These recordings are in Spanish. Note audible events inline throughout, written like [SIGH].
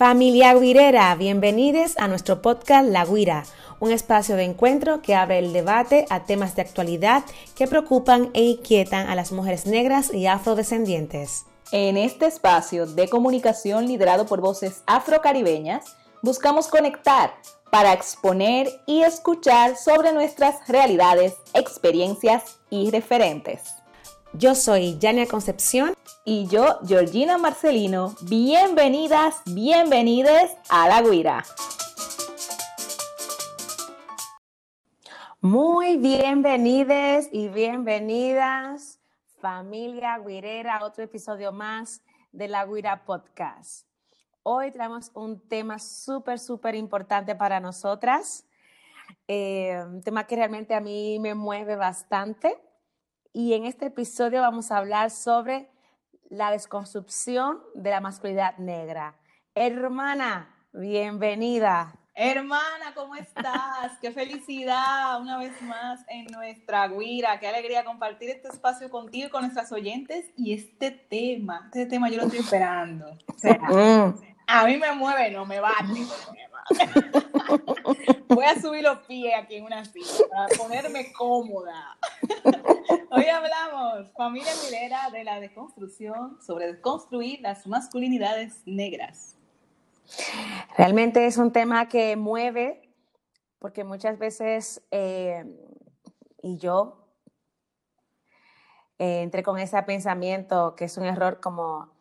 Familia Guirera, bienvenidos a nuestro podcast La Guira, un espacio de encuentro que abre el debate a temas de actualidad que preocupan e inquietan a las mujeres negras y afrodescendientes. En este espacio de comunicación liderado por voces afrocaribeñas, buscamos conectar para exponer y escuchar sobre nuestras realidades, experiencias y referentes. Yo soy Yania Concepción. Y yo, Georgina Marcelino. Bienvenidas, bienvenides a La Guira. Muy bienvenidas y bienvenidas, familia guirera, a otro episodio más de La Guira Podcast. Hoy tenemos un tema súper, súper importante para nosotras, eh, un tema que realmente a mí me mueve bastante y en este episodio vamos a hablar sobre la desconstrucción de la masculinidad negra. Hermana, bienvenida. Hermana, ¿cómo estás? Qué felicidad una vez más en nuestra guira. Qué alegría compartir este espacio contigo y con nuestras oyentes. Y este tema, este tema yo lo estoy esperando. Mm. a mí me mueve, no me bate. Voy a subir los pies aquí en una silla para ponerme cómoda. Hoy hablamos, familia milera, de la deconstrucción, sobre desconstruir las masculinidades negras. Realmente es un tema que mueve, porque muchas veces, eh, y yo eh, entré con ese pensamiento que es un error como,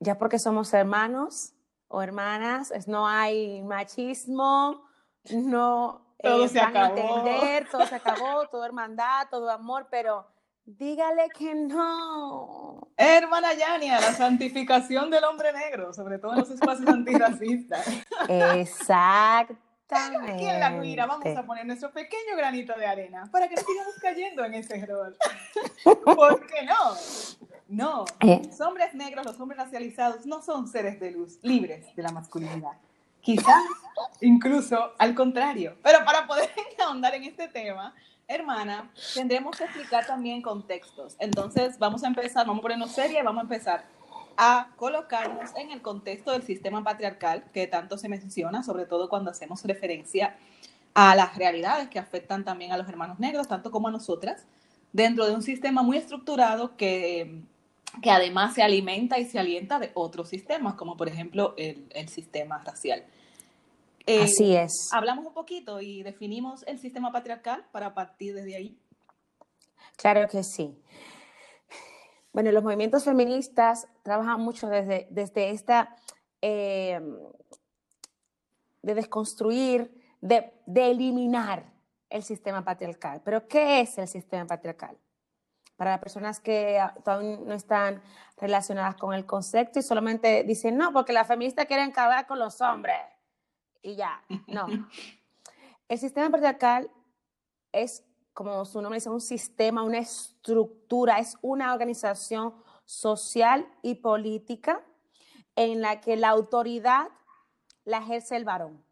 ya porque somos hermanos, o hermanas, no hay machismo, no todo eh, se acabó. entender, [LAUGHS] todo se acabó, todo hermandad, todo amor, pero dígale que no. Hermana Yania, la santificación del hombre negro, sobre todo en los espacios antirracistas. Exactamente. [LAUGHS] Aquí en la Guira vamos a poner nuestro pequeño granito de arena para que sigamos cayendo en ese error. [LAUGHS] ¿Por qué no? No, eh. los hombres negros, los hombres racializados no son seres de luz, libres de la masculinidad. Quizás incluso al contrario. Pero para poder [LAUGHS] ahondar en este tema, hermana, tendremos que explicar también contextos. Entonces, vamos a empezar, vamos a ponernos seria y vamos a empezar a colocarnos en el contexto del sistema patriarcal que tanto se menciona, sobre todo cuando hacemos referencia a las realidades que afectan también a los hermanos negros, tanto como a nosotras, dentro de un sistema muy estructurado que que además se alimenta y se alienta de otros sistemas, como por ejemplo el, sistema racial. Eh, Así es. Hablamos un poquito y definimos el sistema patriarcal para partir desde ahí. Claro que sí. Bueno, los movimientos feministas trabajan mucho desde, desde esta, eh, de desconstruir, de, de eliminar el sistema patriarcal. Pero ¿qué es el sistema patriarcal? Para las personas que todavía no están relacionadas con el concepto y solamente dicen, no, porque las feministas quieren acabar con los hombres. Y ya, no. [LAUGHS] El sistema patriarcal es, como su nombre dice, un sistema, una estructura, es una organización social y política en la que la autoridad la ejerce el varón.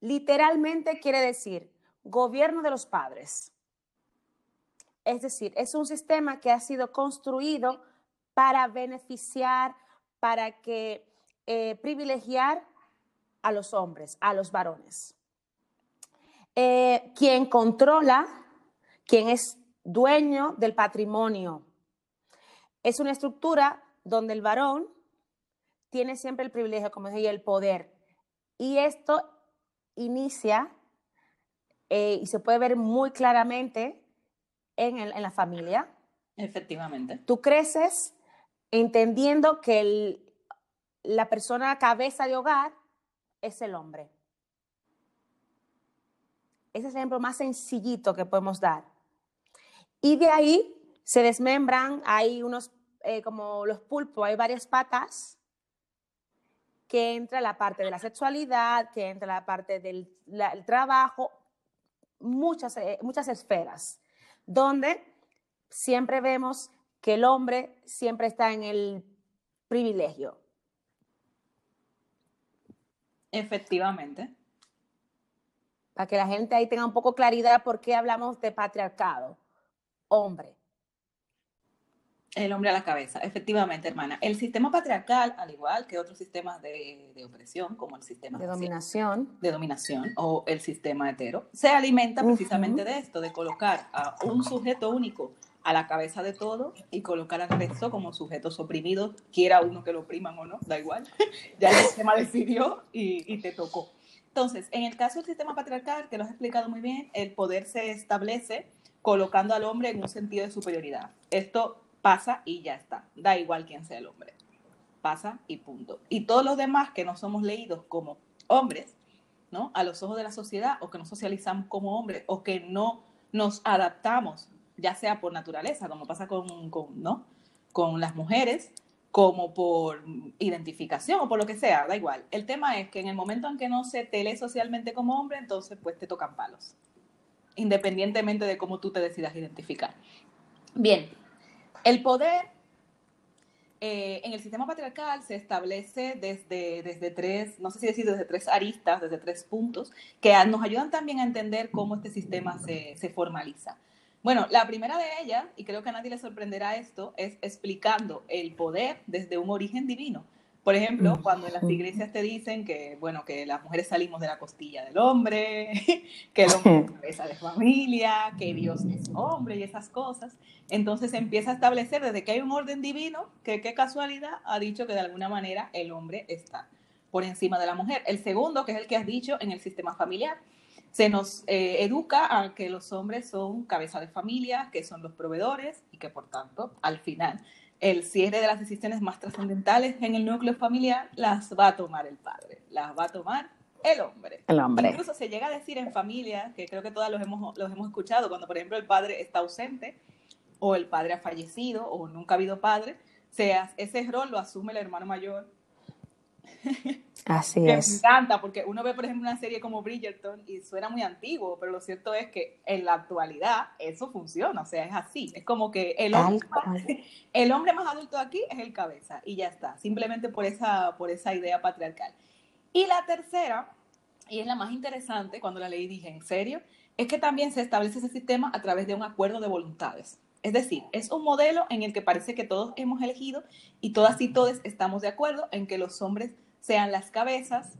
Literalmente quiere decir gobierno de los padres es decir, es un sistema que ha sido construido para beneficiar, para que eh, privilegiar a los hombres, a los varones. Eh, quien controla, quien es dueño del patrimonio. Es una estructura donde el varón tiene siempre el privilegio, como decía, el poder. Y esto inicia, eh, y se puede ver muy claramente en, la familia. Efectivamente. Tú creces entendiendo que la persona cabeza de hogar es el hombre. Ese es el ejemplo más sencillito que podemos dar. Y de ahí se desmembran, hay unos, eh, como los pulpos, hay varias patas, que entra la parte de la sexualidad, que entra la parte del trabajo, muchas, eh, muchas esferas donde siempre vemos que el hombre siempre está en el privilegio. Efectivamente. Para que la gente ahí tenga un poco claridad por qué hablamos de patriarcado. Hombre. El hombre a la cabeza, efectivamente, hermana. El sistema patriarcal, al igual que otros sistemas de, opresión, como el sistema de dominación. de dominación o el sistema hetero, se alimenta precisamente de esto, de colocar a un sujeto único a la cabeza de todo y colocar al resto como sujetos oprimidos, quiera uno que lo opriman o no, da igual. [LAUGHS] ya el sistema decidió y, y te tocó. Entonces, en el caso del sistema patriarcal, que lo has explicado muy bien, el poder se establece colocando al hombre en un sentido de superioridad. Esto pasa y ya está. Da igual quién sea el hombre. Pasa y punto. Y todos los demás que no somos leídos como hombres, ¿no? A los ojos de la sociedad o que no socializamos como hombres o que no nos adaptamos, ya sea por naturaleza, como pasa con, ¿no? con las mujeres, como por identificación o por lo que sea, da igual. El tema es que en el momento en que no se te lee socialmente como hombre, entonces pues te tocan palos, independientemente de cómo tú te decidas identificar. Bien, el poder eh, en el sistema patriarcal se establece desde, desde tres, no sé si decir desde tres aristas, desde tres puntos, que nos ayudan también a entender cómo este sistema se, se formaliza. Bueno, la primera de ellas, y creo que a nadie le sorprenderá esto, es explicando el poder desde un origen divino. Por ejemplo, mm. cuando en las iglesias te dicen que, bueno, que las mujeres salimos de la costilla del hombre, [LAUGHS] que el hombre es [LAUGHS] cabeza de familia, que Dios es hombre y esas cosas, entonces se empieza a establecer desde que hay un orden divino, que qué casualidad ha dicho que de alguna manera el hombre está por encima de la mujer. El segundo, que es el que has dicho en el sistema familiar, se nos eh, educa a que los hombres son cabeza de familia, que son los proveedores y que por tanto, al final, el cierre de las decisiones más trascendentales en el núcleo familiar las va a tomar el padre, las va a tomar el hombre. El hombre. Incluso se llega a decir en familia, que creo que todos los hemos, los hemos escuchado, cuando por ejemplo el padre está ausente o el padre ha fallecido o nunca ha habido padre, sea, ese rol lo asume el hermano mayor. Así es. Me encanta porque uno ve, por ejemplo, una serie como Bridgerton y suena muy antiguo, pero lo cierto es que en la actualidad eso funciona, o sea, es así. Es como que el hombre, más, [LAUGHS] el hombre más adulto aquí es el cabeza y ya está, simplemente por esa, por esa idea patriarcal. Y la tercera, y es la más interesante, cuando la leí dije, ¿en serio? Es que también se establece ese sistema a través de un acuerdo de voluntades. Es decir, es un modelo en el que parece que todos hemos elegido y todas y todos estamos de acuerdo en que los hombres sean las cabezas.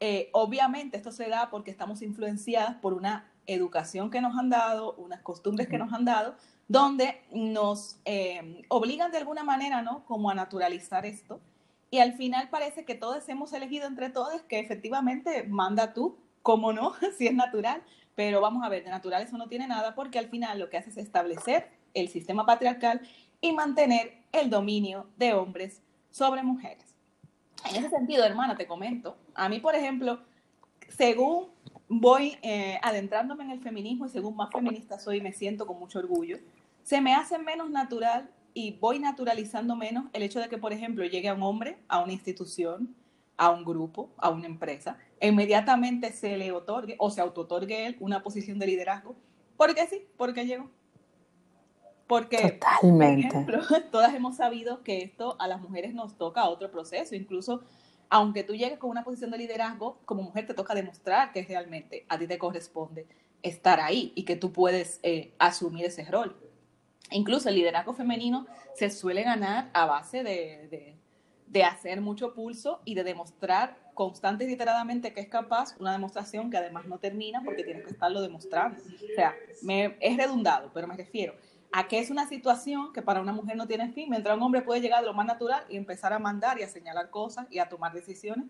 Eh, obviamente esto se da porque estamos influenciadas por una educación que nos han dado, unas costumbres que nos han dado, donde nos eh, obligan de alguna manera, ¿no? Como a naturalizar esto. Y al final parece que todos hemos elegido entre todos que efectivamente manda tú, como no, [LAUGHS] si es natural. Pero vamos a ver, de natural eso no tiene nada porque al final lo que hace es establecer el sistema patriarcal y mantener el dominio de hombres sobre mujeres. En ese sentido, hermana, te comento, a mí, por ejemplo, según voy eh, adentrándome en el feminismo y según más feminista soy, me siento con mucho orgullo, se me hace menos natural y voy naturalizando menos el hecho de que, por ejemplo, llegue a un hombre a una institución, a un grupo, a una empresa, e inmediatamente se le otorgue o se auto-otorgue él una posición de liderazgo. ¿Por qué sí? Porque llegó. Porque, Totalmente. por ejemplo, [LAUGHS] todas hemos sabido que esto a las mujeres nos toca otro proceso, incluso aunque tú llegues con una posición de liderazgo, como mujer te toca demostrar que realmente a ti te corresponde estar ahí y que tú puedes eh, asumir ese rol. Incluso el liderazgo femenino se suele ganar a base de, de, hacer mucho pulso y de demostrar constante y iteradamente que es capaz, una demostración que además no termina porque tienes que estarlo demostrando. O sea, me, es redundado, pero me refiero a que es una situación que para una mujer no tiene fin, mientras un hombre puede llegar de lo más natural y empezar a mandar y a señalar cosas y a tomar decisiones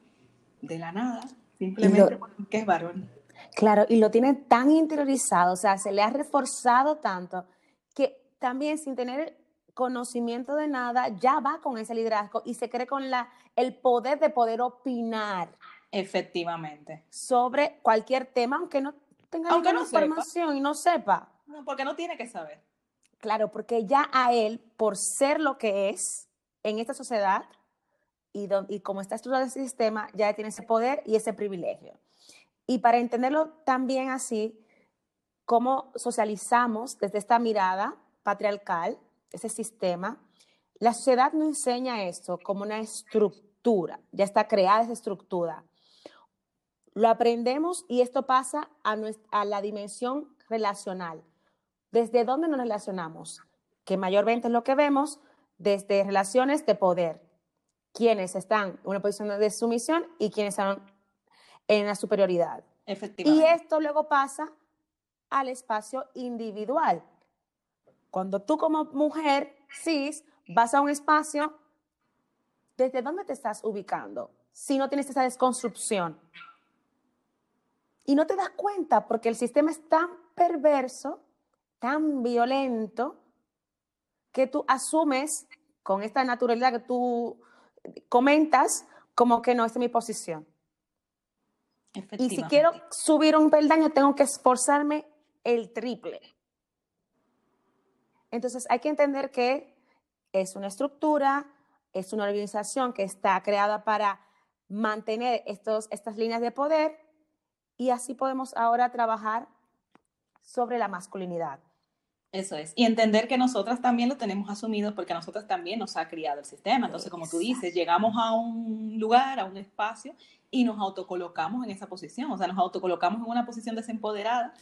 de la nada, simplemente porque es varón. Claro, y lo tiene tan interiorizado, o sea, se le ha reforzado tanto que también sin tener conocimiento de nada, ya va con ese liderazgo y se cree con la, el poder de poder opinar. Efectivamente. Sobre cualquier tema, aunque no tenga aunque ninguna información y no sepa. No, porque no tiene que saber. Claro, porque ya a él, por ser lo que es en esta sociedad y, y como está estructurado el sistema, ya tiene ese poder y ese privilegio. Y para entenderlo también así, cómo socializamos desde esta mirada patriarcal, ese sistema, la sociedad no enseña esto como una estructura, ya está creada esa estructura. Lo aprendemos y esto pasa a la dimensión relacional ¿Desde dónde nos relacionamos? Que mayormente es lo que vemos desde relaciones de poder, quienes están en una posición de sumisión y quienes están en la superioridad. Y esto luego pasa al espacio individual. Cuando tú como mujer cis vas a un espacio, ¿desde dónde te estás ubicando? Si no tienes esa desconstrucción. Y no te das cuenta porque el sistema es tan perverso, tan violento, que tú asumes con esta naturalidad que tú comentas como que no, es mi posición. Y si quiero subir un peldaño, tengo que esforzarme el triple. Entonces hay que entender que es una estructura, es una organización que está creada para mantener estos, estas líneas de poder y así podemos ahora trabajar sobre la masculinidad. Eso es. Y entender que nosotras también lo tenemos asumido porque a nosotras también nos ha criado el sistema. Entonces, como tú dices, llegamos a un lugar, a un espacio y nos autocolocamos en esa posición. O sea, nos autocolocamos en una posición desempoderada.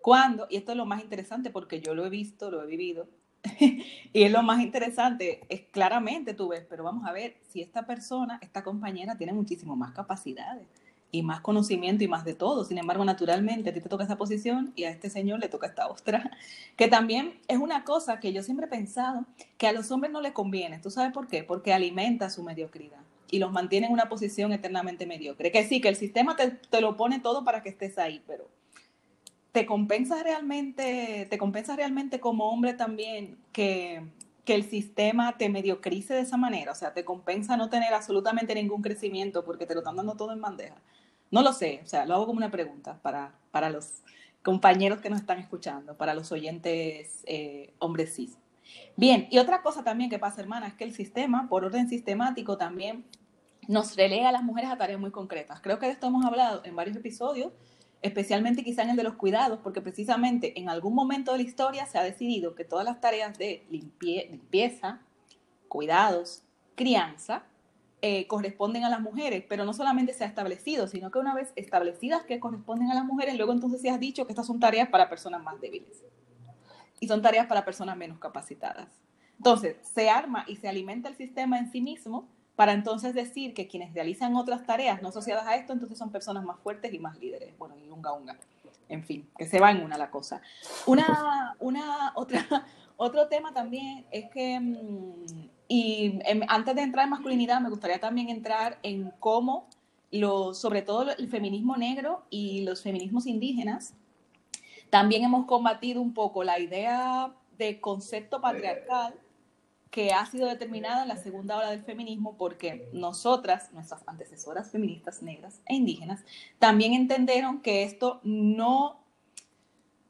Cuando, y esto es lo más interesante porque yo lo he visto, lo he vivido, [LAUGHS] y es lo más interesante, es claramente tú ves, pero vamos a ver si esta persona, esta compañera tiene muchísimo más capacidades y más conocimiento y más de todo. Sin embargo, naturalmente a ti te toca esa posición y a este señor le toca esta otra, [LAUGHS] que también es una cosa que yo siempre he pensado que a los hombres no les conviene. ¿Tú sabes por qué? Porque alimenta su mediocridad y los mantiene en una posición eternamente mediocre. Que sí, que el sistema te, te lo pone todo para que estés ahí, pero ¿te compensa realmente, te compensa realmente como hombre también que, que el sistema te mediocrice de esa manera? O sea, ¿te compensa no tener absolutamente ningún crecimiento porque te lo están dando todo en bandeja? No lo sé, o sea, lo hago como una pregunta para, para los compañeros que nos están escuchando, para los oyentes eh, hombres cis. Bien, y otra cosa también que pasa, hermana, es que el sistema, por orden sistemático, también nos relega a las mujeres a tareas muy concretas. Creo que de esto hemos hablado en varios episodios, especialmente quizá en el de los cuidados, porque precisamente en algún momento de la historia se ha decidido que todas las tareas de limpieza, cuidados, crianza, eh, corresponden a las mujeres, pero no solamente se ha establecido, sino que una vez establecidas que corresponden a las mujeres, luego entonces se ha dicho que estas son tareas para personas más débiles y son tareas para personas menos capacitadas. Entonces, se arma y se alimenta el sistema en sí mismo para entonces decir que quienes realizan otras tareas no asociadas a esto, entonces son personas más fuertes y más líderes. Bueno, y unga unga. En fin, que se va en una la cosa. Una, una, otra, [LAUGHS] otro tema también es que, mm, y antes de entrar en masculinidad, me gustaría también entrar en cómo, lo, sobre todo el feminismo negro y los feminismos indígenas, también hemos combatido un poco la idea de concepto patriarcal que ha sido determinada en la segunda ola del feminismo porque nosotras, nuestras antecesoras feministas negras e indígenas, también entendieron que esto no,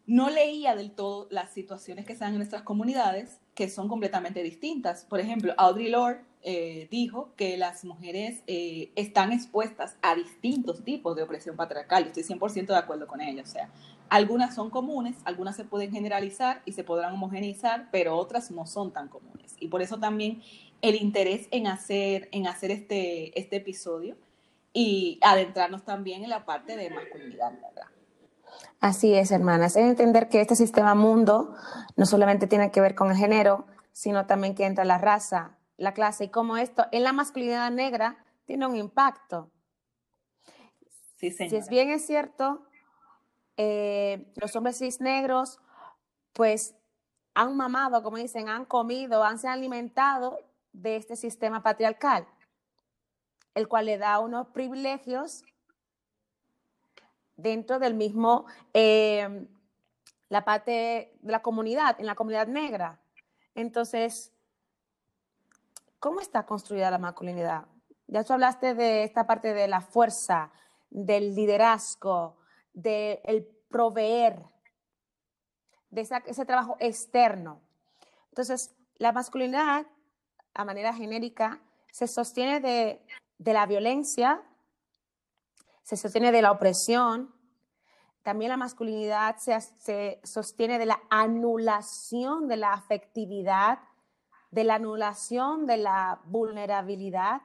no leía del todo las situaciones que se dan en nuestras comunidades, que son completamente distintas. Por ejemplo, Audre Lorde eh, dijo que las mujeres eh, están expuestas a distintos tipos de opresión patriarcal. Estoy 100% de acuerdo con ella. O sea, algunas son comunes, algunas se pueden generalizar y se podrán homogeneizar, pero otras no son tan comunes. Y por eso también el interés en hacer, en hacer este, este episodio y adentrarnos también en la parte de masculinidad, ¿verdad? Así es, hermanas. Es entender que este sistema mundo no solamente tiene que ver con el género, sino también que entra la raza, la clase y cómo esto en la masculinidad negra tiene un impacto. Sí, Si es bien es cierto, eh, los hombres cis negros, pues han mamado, como dicen, han comido, han se alimentado de este sistema patriarcal, el cual le da unos privilegios dentro del mismo, eh, la parte de la comunidad, en la comunidad negra. Entonces, ¿cómo está construida la masculinidad? Ya tú hablaste de esta parte de la fuerza, del liderazgo, del proveer, de ese trabajo externo. Entonces, la masculinidad, a manera genérica, se sostiene de, la violencia, se sostiene de la opresión, también la masculinidad se, se, sostiene de la anulación de la afectividad, de la anulación de la vulnerabilidad,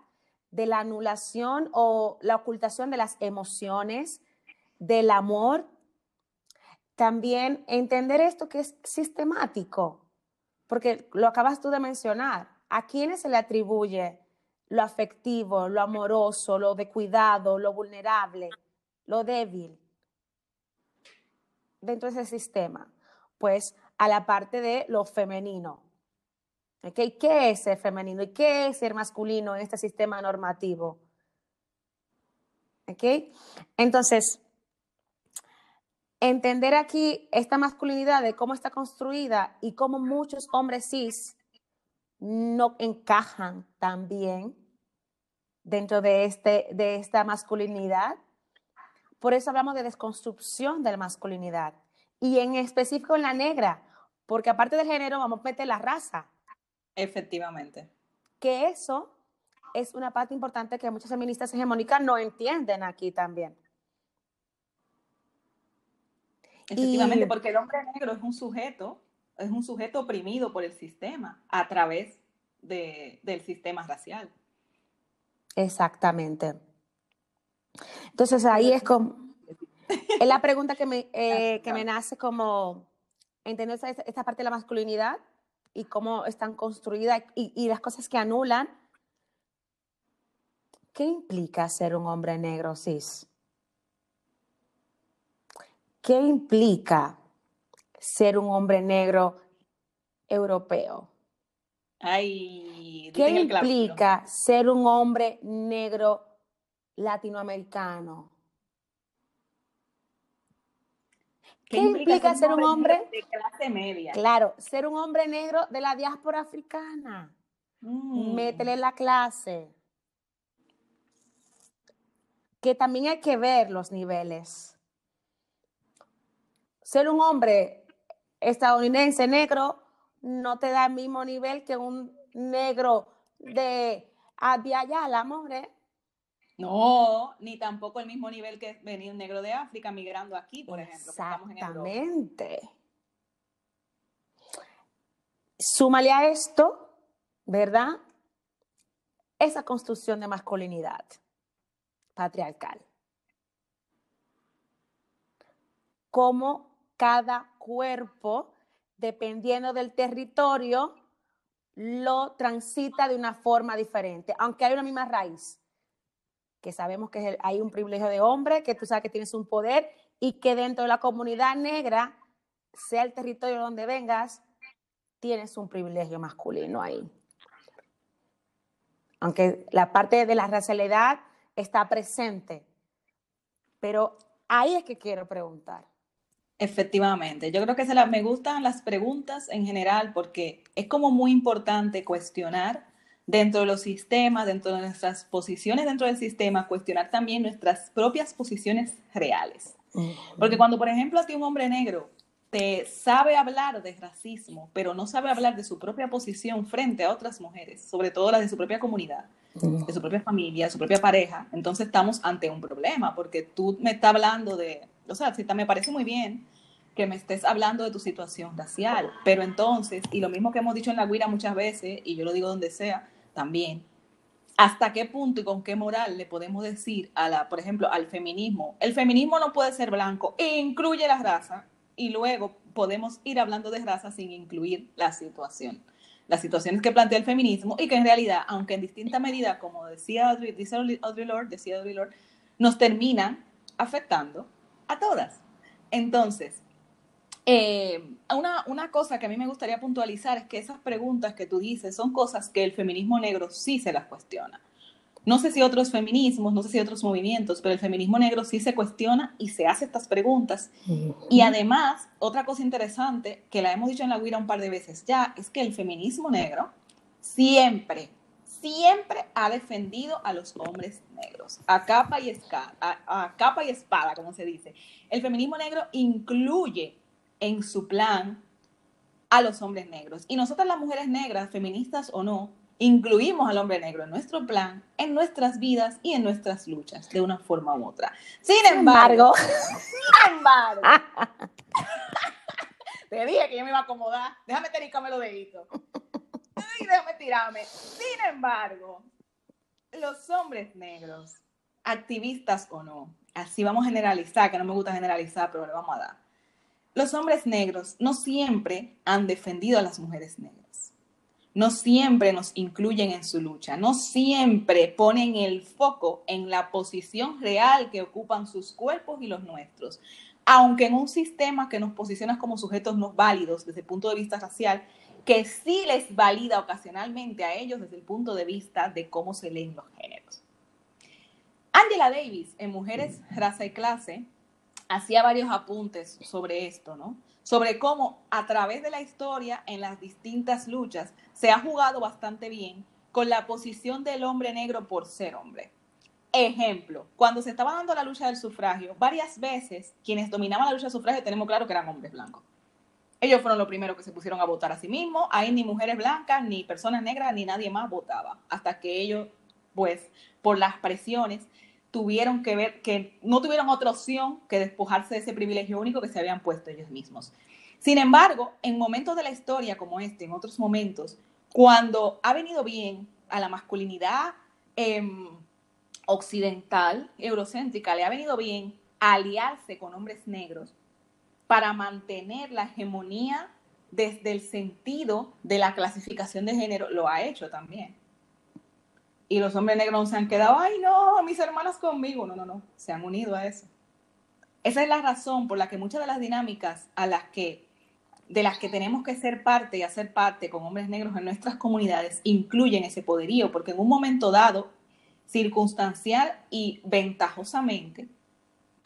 de la anulación o la ocultación de las emociones, del amor. También entender esto que es sistemático, porque lo acabas tú de mencionar. ¿a quiénes se le atribuye lo afectivo, lo amoroso, lo de cuidado, lo vulnerable, lo débil dentro de ese sistema? Pues a la parte de lo femenino. ¿Okay? ¿Qué es ser femenino y qué es ser masculino en este sistema normativo? ¿Okay? Entonces, entender aquí esta masculinidad de cómo está construida y cómo muchos hombres cis no encajan tan bien dentro de, este, de esta masculinidad. Por eso hablamos de desconstrucción de la masculinidad y en específico en la negra, porque aparte del género vamos a meter la raza. Efectivamente. Que eso es una parte importante que muchas feministas hegemónicas no entienden aquí también. Efectivamente, porque el hombre negro es un sujeto, es un sujeto oprimido por el sistema a través del sistema racial. Exactamente. Entonces ahí es como, es la pregunta que me, eh, que me nace como entender esta, esta, parte de la masculinidad y cómo están construidas y, y las cosas que anulan. ¿Qué implica ser un hombre negro cis? ¿Qué implica ser un hombre negro europeo? Ay, ¿Qué implica ser un hombre negro latinoamericano? ¿Qué, implica, ser un hombre de clase media? Claro, ser un hombre negro de la diáspora africana. Mm. Métele la clase. Que también hay que ver los niveles. Ser un hombre estadounidense negro no te da el mismo nivel que un negro de Abiayala, amor. No, ni tampoco el mismo nivel que venía un negro de África migrando aquí, por ejemplo. Exactamente. Súmale a esto, ¿verdad? Esa construcción de masculinidad patriarcal. Como cada cuerpo, dependiendo del territorio, lo transita de una forma diferente, aunque hay una misma raíz que sabemos que hay un privilegio de hombre, que tú sabes que tienes un poder y que dentro de la comunidad negra, sea el territorio donde vengas, tienes un privilegio masculino ahí. Aunque la parte de la racialidad está presente, pero ahí es que quiero preguntar. Efectivamente, yo creo que se la, me gustan las preguntas en general porque es como muy importante cuestionar dentro de los sistemas, dentro de nuestras posiciones dentro del sistema, cuestionar también nuestras propias posiciones reales. Porque cuando, por ejemplo, a ti un hombre negro te sabe hablar de racismo, pero no sabe hablar de su propia posición frente a otras mujeres, sobre todo las de su propia comunidad, de su propia familia, de su propia pareja, entonces estamos ante un problema, porque tú me estás hablando de, o sea, me parece muy bien que me estés hablando de tu situación racial, pero entonces, y lo mismo que hemos dicho en la guira muchas veces, y yo lo digo donde sea, también. ¿Hasta qué punto y con qué moral le podemos decir a la, por ejemplo, al feminismo? El feminismo no puede ser blanco, incluye la raza, y luego podemos ir hablando de raza sin incluir la situación. Las situaciones que plantea el feminismo y que en realidad, aunque en distinta medida, como decía Audrey, dice Audrey Lord, decía Audrey Lord, nos terminan afectando a todas. Entonces, eh, una, una, cosa que a mí me gustaría puntualizar es que esas preguntas que tú dices son cosas que el feminismo negro sí se las cuestiona. No sé si otros feminismos, no sé si otros movimientos, pero el feminismo negro sí se cuestiona y se hace estas preguntas. Y además, otra cosa interesante, que la hemos dicho en la guira un par de veces ya, es que el feminismo negro siempre, siempre ha defendido a los hombres negros, a capa y, espada, a capa y espada, como se dice. El feminismo negro incluye en su plan a los hombres negros. Y nosotras las mujeres negras, feministas o no, incluimos al hombre negro en nuestro plan, en nuestras vidas y en nuestras luchas, de una forma u otra. Sin embargo, sin embargo, [LAUGHS] [LAUGHS] te dije que yo me iba a acomodar, déjame tener los deditos. Ay, déjame tirarme. Sin embargo, los hombres negros, activistas o no, así vamos a generalizar, que no me gusta generalizar, pero le vamos a dar los hombres negros no siempre han defendido a las mujeres negras. no siempre nos incluyen en su lucha, no siempre ponen el foco en la posición real que ocupan sus cuerpos y los nuestros. Aunque en un sistema que nos posiciona como sujetos no válidos desde el punto de vista racial, que sí les valida ocasionalmente a ellos desde el punto de vista de cómo se leen los géneros. Angela Davis, en Mujeres, Raza y Clase, hacía varios apuntes sobre esto, ¿no? Sobre cómo a través de la historia, en las distintas luchas, se ha jugado bastante bien con la posición del hombre negro por ser hombre. Ejemplo, cuando se estaba dando la lucha del sufragio, varias veces quienes dominaban la lucha del sufragio tenemos claro que eran hombres blancos. Ellos fueron los primeros que se pusieron a votar a sí mismos. Ahí ni mujeres blancas, ni personas negras, ni nadie más votaba. Hasta que ellos, pues, por las presiones, tuvieron que ver, que no tuvieron otra opción que despojarse de ese privilegio único que se habían puesto ellos mismos. Sin embargo, en momentos de la historia como este, en otros momentos, cuando ha venido bien a la masculinidad em, occidental, eurocéntrica, le ha venido bien aliarse con hombres negros, para mantener la hegemonía desde el sentido de la clasificación de género, lo ha hecho también. Y los hombres negros se han quedado, ay no, mis hermanas conmigo. No, no, no, se han unido a eso. Esa es la razón por la que muchas de las dinámicas de las que tenemos que ser parte y hacer parte con hombres negros en nuestras comunidades incluyen ese poderío, porque en un momento dado, circunstancial y ventajosamente,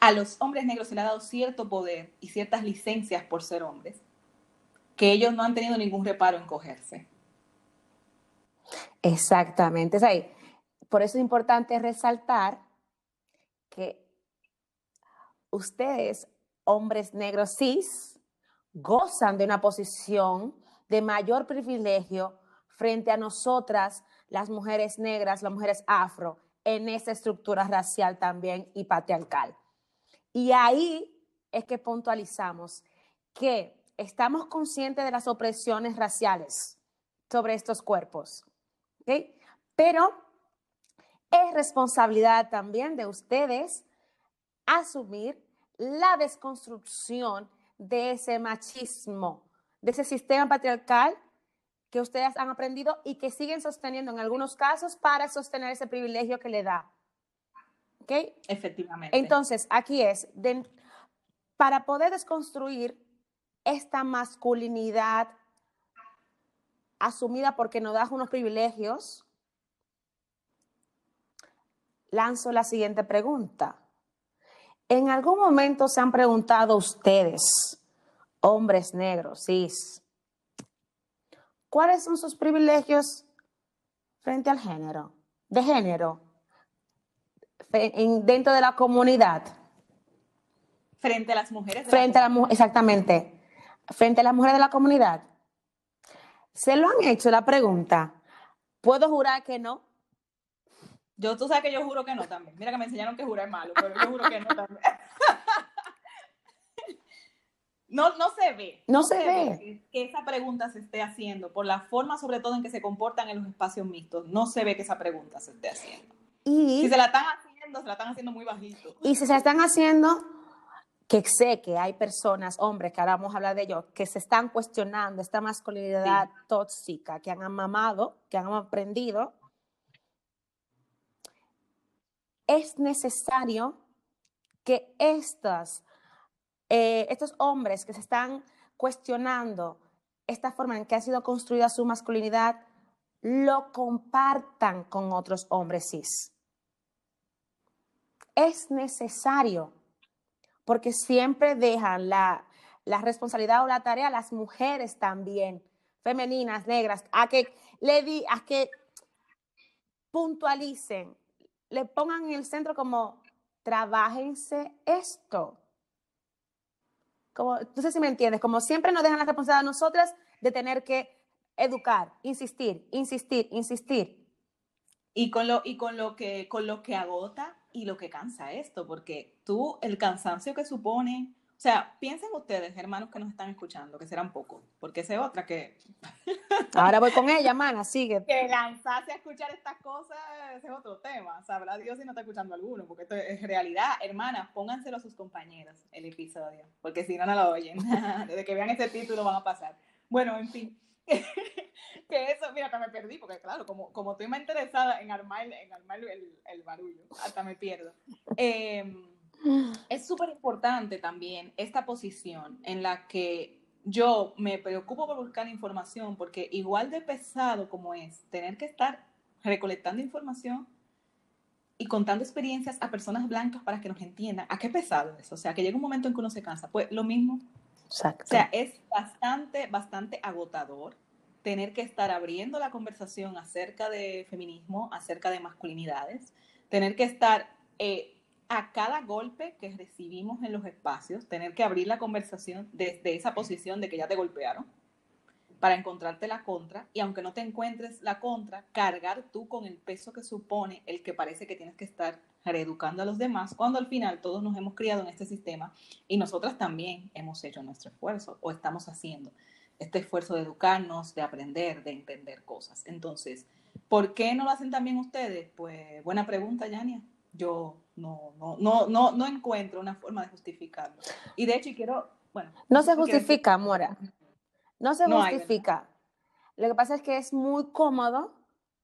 a los hombres negros se le ha dado cierto poder y ciertas licencias por ser hombres, que ellos no han tenido ningún reparo en cogerse. Exactamente. Es ahí. Por eso es importante resaltar que ustedes, hombres negros cis, gozan de una posición de mayor privilegio frente a nosotras, las mujeres negras, las mujeres afro, en esa estructura racial también y patriarcal. Y ahí es que puntualizamos que estamos conscientes de las opresiones raciales sobre estos cuerpos, Pero es responsabilidad también de ustedes asumir la desconstrucción de ese machismo, de ese sistema patriarcal que ustedes han aprendido y que siguen sosteniendo en algunos casos para sostener ese privilegio que le da. Efectivamente. Entonces, aquí es, para poder desconstruir esta masculinidad asumida porque nos da unos privilegios, lanzo la siguiente pregunta. ¿En algún momento se han preguntado ustedes, hombres negros, cis, cuáles son sus privilegios frente al género, de género? dentro de la comunidad. Frente a las mujeres. frente a las exactamente. Frente a las mujeres de la comunidad. ¿Se lo han hecho la pregunta? ¿Puedo jurar que no? Yo, tú sabes que yo juro que no también. Mira que me enseñaron que jurar es malo, pero yo juro que no también. [LAUGHS] No, no se ve. No, se, ve. que esa pregunta se esté haciendo, por la forma sobre todo en que se comportan en los espacios mixtos, no se ve que esa pregunta se esté haciendo. Y si se la están se la están haciendo muy bajito. Y si se están haciendo, que sé que hay personas, hombres, que ahora vamos a hablar de ellos, que se están cuestionando esta masculinidad tóxica, que han amamado, que han aprendido, es necesario que estas, eh, estos hombres que se están cuestionando esta forma en que ha sido construida su masculinidad, lo compartan con otros hombres cis. Es necesario, porque siempre dejan la, responsabilidad o la tarea a las mujeres también, femeninas, negras, a que le di, que puntualicen, le pongan en el centro como trabajense esto. Como, no sé si me entiendes, como siempre nos dejan la responsabilidad a nosotras de tener que educar, insistir, insistir, insistir. Y con lo, y con lo que con lo que agota y lo que cansa esto, porque tú, el cansancio que supone, o sea, piensen ustedes, hermanos que nos están escuchando, que serán pocos, porque esa es otra que... [LAUGHS] Ahora voy con ella, mana, sigue. Que lanzarse a escuchar estas cosas, ese es otro tema, sabrá Dios si no está escuchando alguno, porque esto es realidad. Hermanas, pónganselo a sus compañeros el episodio, porque si no, no lo oyen. [LAUGHS] Desde que vean este título van a pasar. Bueno, en fin. Que eso, mira, hasta me perdí, porque claro, como, como estoy más interesada en armar, en armar el, el barullo, hasta me pierdo. Em, es súper importante también esta posición en la que yo me preocupo por buscar información, porque igual de pesado como es tener que estar recolectando información y contando experiencias a personas blancas para que nos entiendan, ¿a qué pesado es? O sea, que llega un momento en que uno se cansa. Pues lo mismo. O sea, es bastante, bastante agotador tener que estar abriendo la conversación acerca de feminismo, acerca de masculinidades, tener que estar eh, a cada golpe que recibimos en los espacios, tener que abrir la conversación desde esa posición de que ya te golpearon para encontrarte la contra y aunque no te encuentres la contra, cargar tú con el peso que supone el que parece que tienes que estar reeducando a los demás, cuando al final todos nos hemos criado en este sistema y nosotras también hemos hecho nuestro esfuerzo o estamos haciendo este esfuerzo de educarnos, de aprender, de entender cosas. Entonces, ¿por qué no lo hacen también ustedes? Pues buena pregunta, Yania. Yo no, no, no, no, no encuentro una forma de justificarlo. Y de hecho, quiero, bueno. No se justifica, Mora. No se justifica. Lo que pasa es que es muy cómodo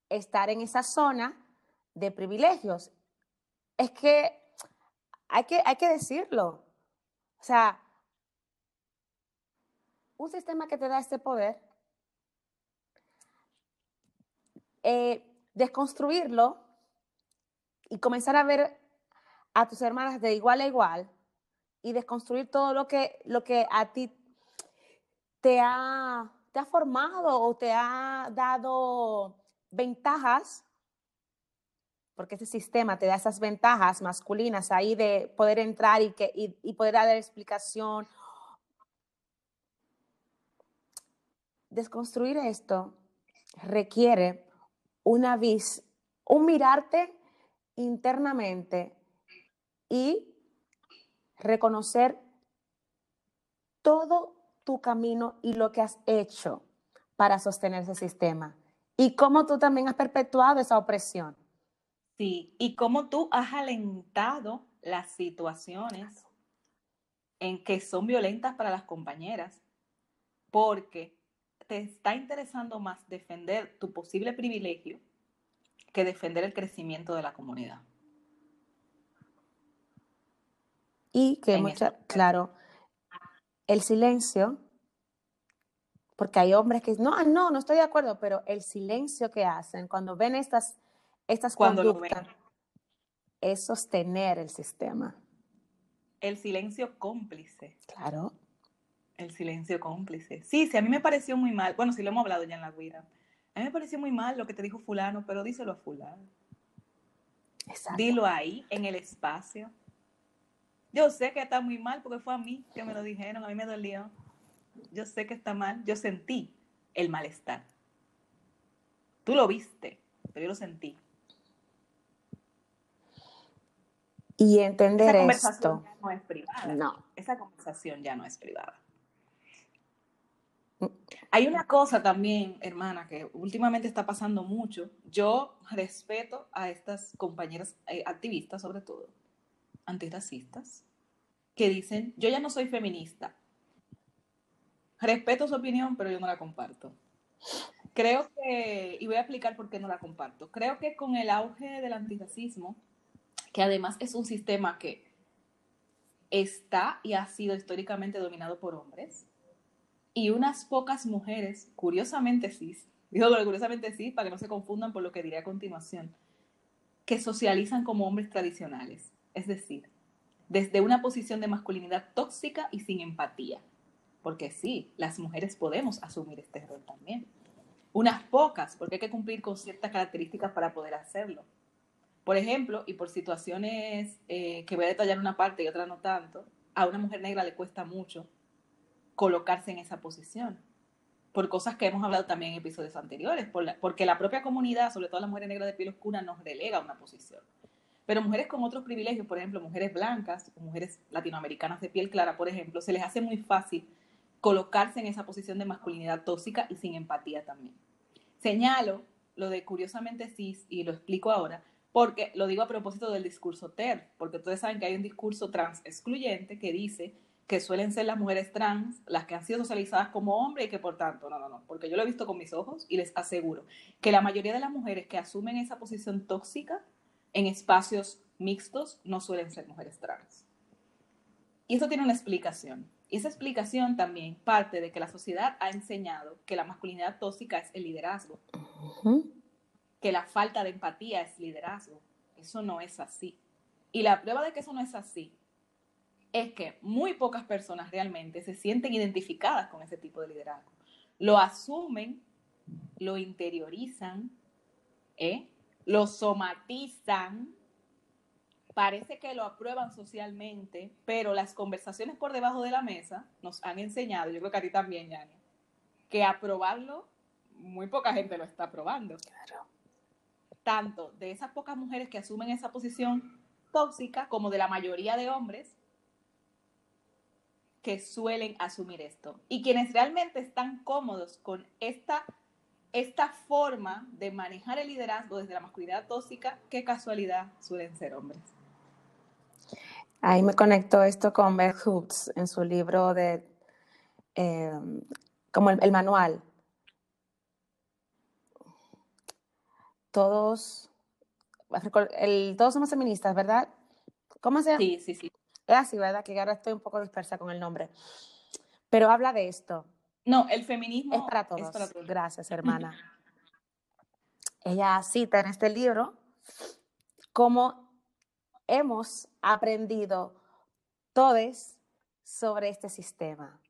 estar en esa zona de privilegios. Es que hay que, hay que decirlo. O sea, un sistema que te da este poder, eh, desconstruirlo y comenzar a ver a tus hermanas de igual a igual y desconstruir todo lo que, lo que a ti te ha, te ha formado o te ha dado ventajas, porque ese sistema te da esas ventajas masculinas ahí de poder entrar y, que, y poder dar explicación desconstruir esto requiere una vis, un mirarte internamente y reconocer todo tu camino y lo que has hecho para sostener ese sistema y cómo tú también has perpetuado esa opresión. Sí, y cómo tú has alentado las situaciones en que son violentas para las compañeras, porque te está interesando más defender tu posible privilegio que defender el crecimiento de la comunidad. Y que mucha, claro, el silencio, porque hay hombres que no, no, no estoy de acuerdo, pero el silencio que hacen cuando ven estas, estas cuando conductas es sostener el sistema. El silencio cómplice. Claro. El silencio cómplice. Sí, sí, a mí me pareció muy mal. Bueno, sí lo hemos hablado ya en la guira. A mí me pareció muy mal lo que te dijo fulano, pero díselo a fulano. Exacto. Dilo ahí, en el espacio. Yo sé que está muy mal porque fue a mí que me lo dijeron, a mí me dolió. Yo sé que está mal, yo sentí el malestar. Tú lo viste, pero yo lo sentí. Y entender Esa conversación esto. Ya no es privada. No. Esa conversación ya no es privada. Hay una cosa también, hermana, que últimamente está pasando mucho. Yo respeto a estas compañeras eh, activistas, sobre todo, antirracistas, que dicen, yo ya no soy feminista. Respeto su opinión, pero yo no la comparto. Creo que, y voy a explicar por qué no la comparto, creo que con el auge del antirracismo, que además es un sistema que está y ha sido históricamente dominado por hombres, y unas pocas mujeres, curiosamente cis, digo curiosamente cis para que no se confundan por lo que diré a continuación, que socializan como hombres tradicionales, es decir, desde una posición de masculinidad tóxica y sin empatía, porque sí, las mujeres podemos asumir este rol también. Unas pocas, porque hay que cumplir con ciertas características para poder hacerlo. Por ejemplo, y por situaciones eh, que voy a detallar una parte y otra no tanto, a una mujer negra le cuesta mucho colocarse en esa posición. Por cosas que hemos hablado también en episodios anteriores, porque la propia comunidad, sobre todo las mujeres negras de piel oscura, nos relega a una posición. Pero mujeres con otros privilegios, por ejemplo, mujeres blancas o mujeres latinoamericanas de piel clara, por ejemplo, se les hace muy fácil colocarse en esa posición de masculinidad tóxica y sin empatía también. Señalo lo de curiosamente cis y lo explico ahora, porque lo digo a propósito del discurso TER, porque ustedes saben que hay un discurso trans excluyente que dice que suelen ser las mujeres trans, las que han sido socializadas como hombres y que por tanto, no, no, no, porque yo lo he visto con mis ojos y les aseguro que la mayoría de las mujeres que asumen esa posición tóxica en espacios mixtos no suelen ser mujeres trans. Y eso tiene una explicación. Y esa explicación también parte de que la sociedad ha enseñado que la masculinidad tóxica es el liderazgo, que la falta de empatía es liderazgo. Eso no es así. Y la prueba de que eso no es así es que muy pocas personas realmente se sienten identificadas con ese tipo de liderazgo. Lo asumen, lo interiorizan, ¿eh? lo somatizan, parece que lo aprueban socialmente, pero las conversaciones por debajo de la mesa nos han enseñado, yo creo que a ti también, Yani, que aprobarlo, muy poca gente lo está aprobando. Claro. Tanto de esas pocas mujeres que asumen esa posición tóxica como de la mayoría de hombres que suelen asumir esto. Y quienes realmente están cómodos con esta, esta forma de manejar el liderazgo desde la masculinidad tóxica, qué casualidad suelen ser hombres. Ahí me conectó esto con Beth Hoops en su libro de, em, como el, manual. Todos, el, todos somos feministas, ¿verdad? ¿Cómo se llama? Sí, sí, sí. Es así, ¿verdad? Que ahora estoy un poco dispersa con el nombre. Pero habla de esto. No, el feminismo es para todos. Gracias, [LAUGHS] hermana. Ella cita en este libro cómo hemos aprendido todos sobre este sistema.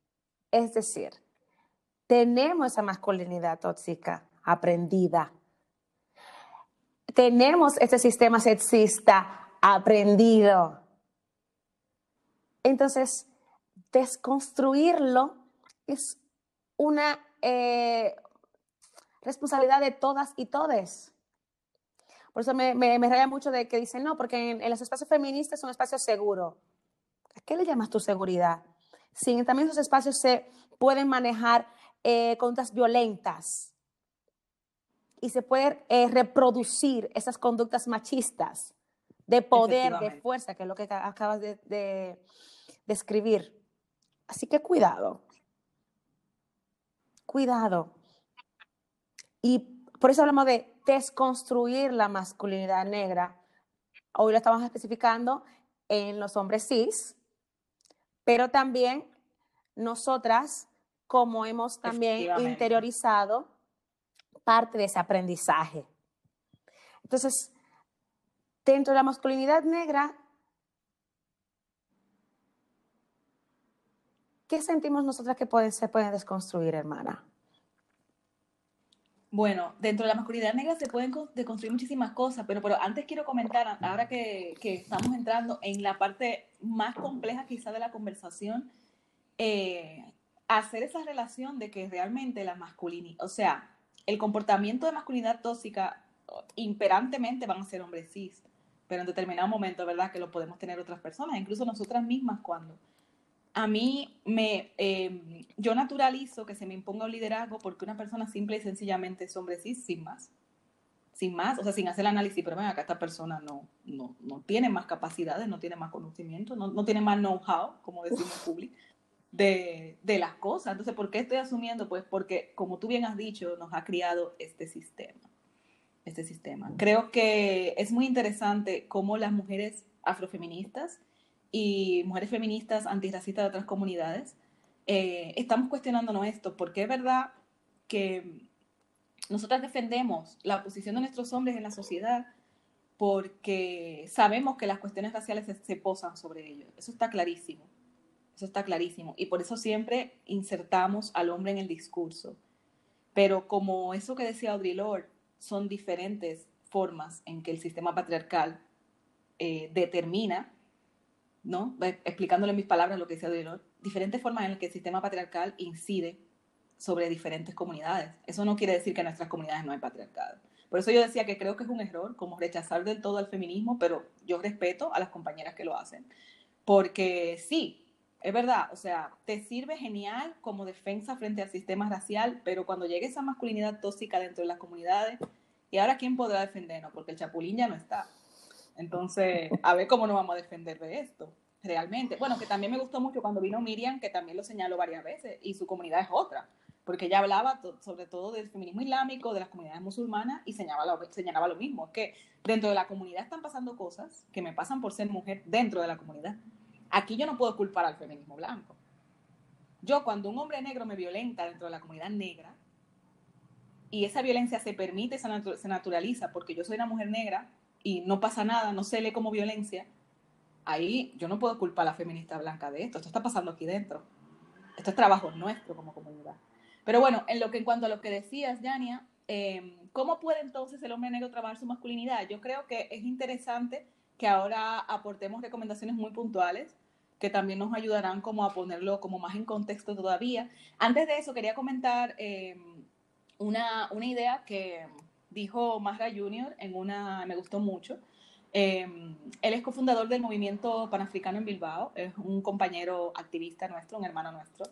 Es decir, tenemos esa masculinidad tóxica aprendida. Tenemos este sistema sexista aprendido. Entonces, desconstruirlo es una eh, responsabilidad de todas y todes. Por eso me, raya mucho de que dicen, no, porque en, los espacios feministas es un espacio seguro. ¿A qué le llamas tu seguridad? Si también esos espacios se pueden manejar eh, conductas violentas y se pueden eh, reproducir esas conductas machistas de poder, de fuerza, que es lo que acabas de escribir. Así que cuidado. Cuidado. Y por eso hablamos de desconstruir la masculinidad negra. Hoy lo estamos especificando en los hombres cis, pero también nosotras, como hemos también interiorizado parte de ese aprendizaje. Entonces, dentro de la masculinidad negra ¿qué sentimos nosotras que pueden, se pueden desconstruir, hermana? Bueno, dentro de la masculinidad negra se pueden deconstruir muchísimas cosas, pero, pero antes quiero comentar, ahora que, que estamos entrando en la parte más compleja quizá de la conversación, eh, hacer esa relación de que realmente la masculinidad, o sea, el comportamiento de masculinidad tóxica imperantemente van a ser hombres cis, pero en determinado momento, ¿verdad? Que lo podemos tener otras personas, incluso nosotras mismas cuando a mí me, em, yo naturalizo que se me imponga un liderazgo porque una persona simple y sencillamente es hombre sí, sin más. Sin más, o sea, sin hacer el análisis, pero ven acá, esta persona no, no, no tiene más capacidades, no tiene más conocimiento, no, no tiene más know-how, como decimos en público, de, de las cosas. Entonces, ¿por qué estoy asumiendo? Pues porque, como tú bien has dicho, nos ha criado este sistema. Este sistema. Creo que es muy interesante cómo las mujeres afrofeministas y mujeres feministas antirracistas de otras comunidades, eh, estamos cuestionándonos esto, porque es verdad que nosotras defendemos la posición de nuestros hombres en la sociedad porque sabemos que las cuestiones raciales se, se posan sobre ellos. Eso está clarísimo. Eso está clarísimo. Y por eso siempre insertamos al hombre en el discurso. Pero como eso que decía Audre Lorde, son diferentes formas en que el sistema patriarcal eh, determina ¿no? explicándole mis palabras lo que decía Audre diferentes formas en las que el sistema patriarcal incide sobre diferentes comunidades. Eso no quiere decir que en nuestras comunidades no hay patriarcado. Por eso yo decía que creo que es un error como rechazar del todo al feminismo, pero yo respeto a las compañeras que lo hacen. Porque sí, es verdad, o sea, te sirve genial como defensa frente al sistema racial, pero cuando llegue esa masculinidad tóxica dentro de las comunidades, ¿y ahora quién podrá defendernos? Porque el chapulín ya no está. Entonces, a ver cómo nos vamos a defender de esto. realmente. Bueno, que también me gustó mucho cuando vino Miriam, que también lo señaló varias veces, y su comunidad es otra, porque ella hablaba sobre todo del feminismo islámico, de las comunidades musulmanas, y señalaba lo, señalaba lo mismo, que dentro de la comunidad están pasando cosas que me pasan por ser mujer dentro de la comunidad. Aquí yo no puedo culpar al feminismo blanco. Yo cuando un hombre negro me violenta dentro de la comunidad negra, y esa violencia se permite, se naturaliza, porque yo soy una mujer negra y no pasa nada, no se lee como violencia, ahí yo no puedo culpar a la feminista blanca de esto, esto está pasando aquí dentro. Esto es trabajo nuestro como comunidad. Pero bueno, en lo que en cuanto a lo que decías, Yania, em, ¿cómo puede entonces el hombre negro trabajar su masculinidad? Yo creo que es interesante que ahora aportemos recomendaciones muy puntuales que también nos ayudarán como a ponerlo como más en contexto todavía. Antes de eso, quería comentar em, una, una, idea que dijo Masra Junior en una, me gustó mucho, Em, él es cofundador del movimiento panafricano en Bilbao, es un compañero activista nuestro, un hermano nuestro.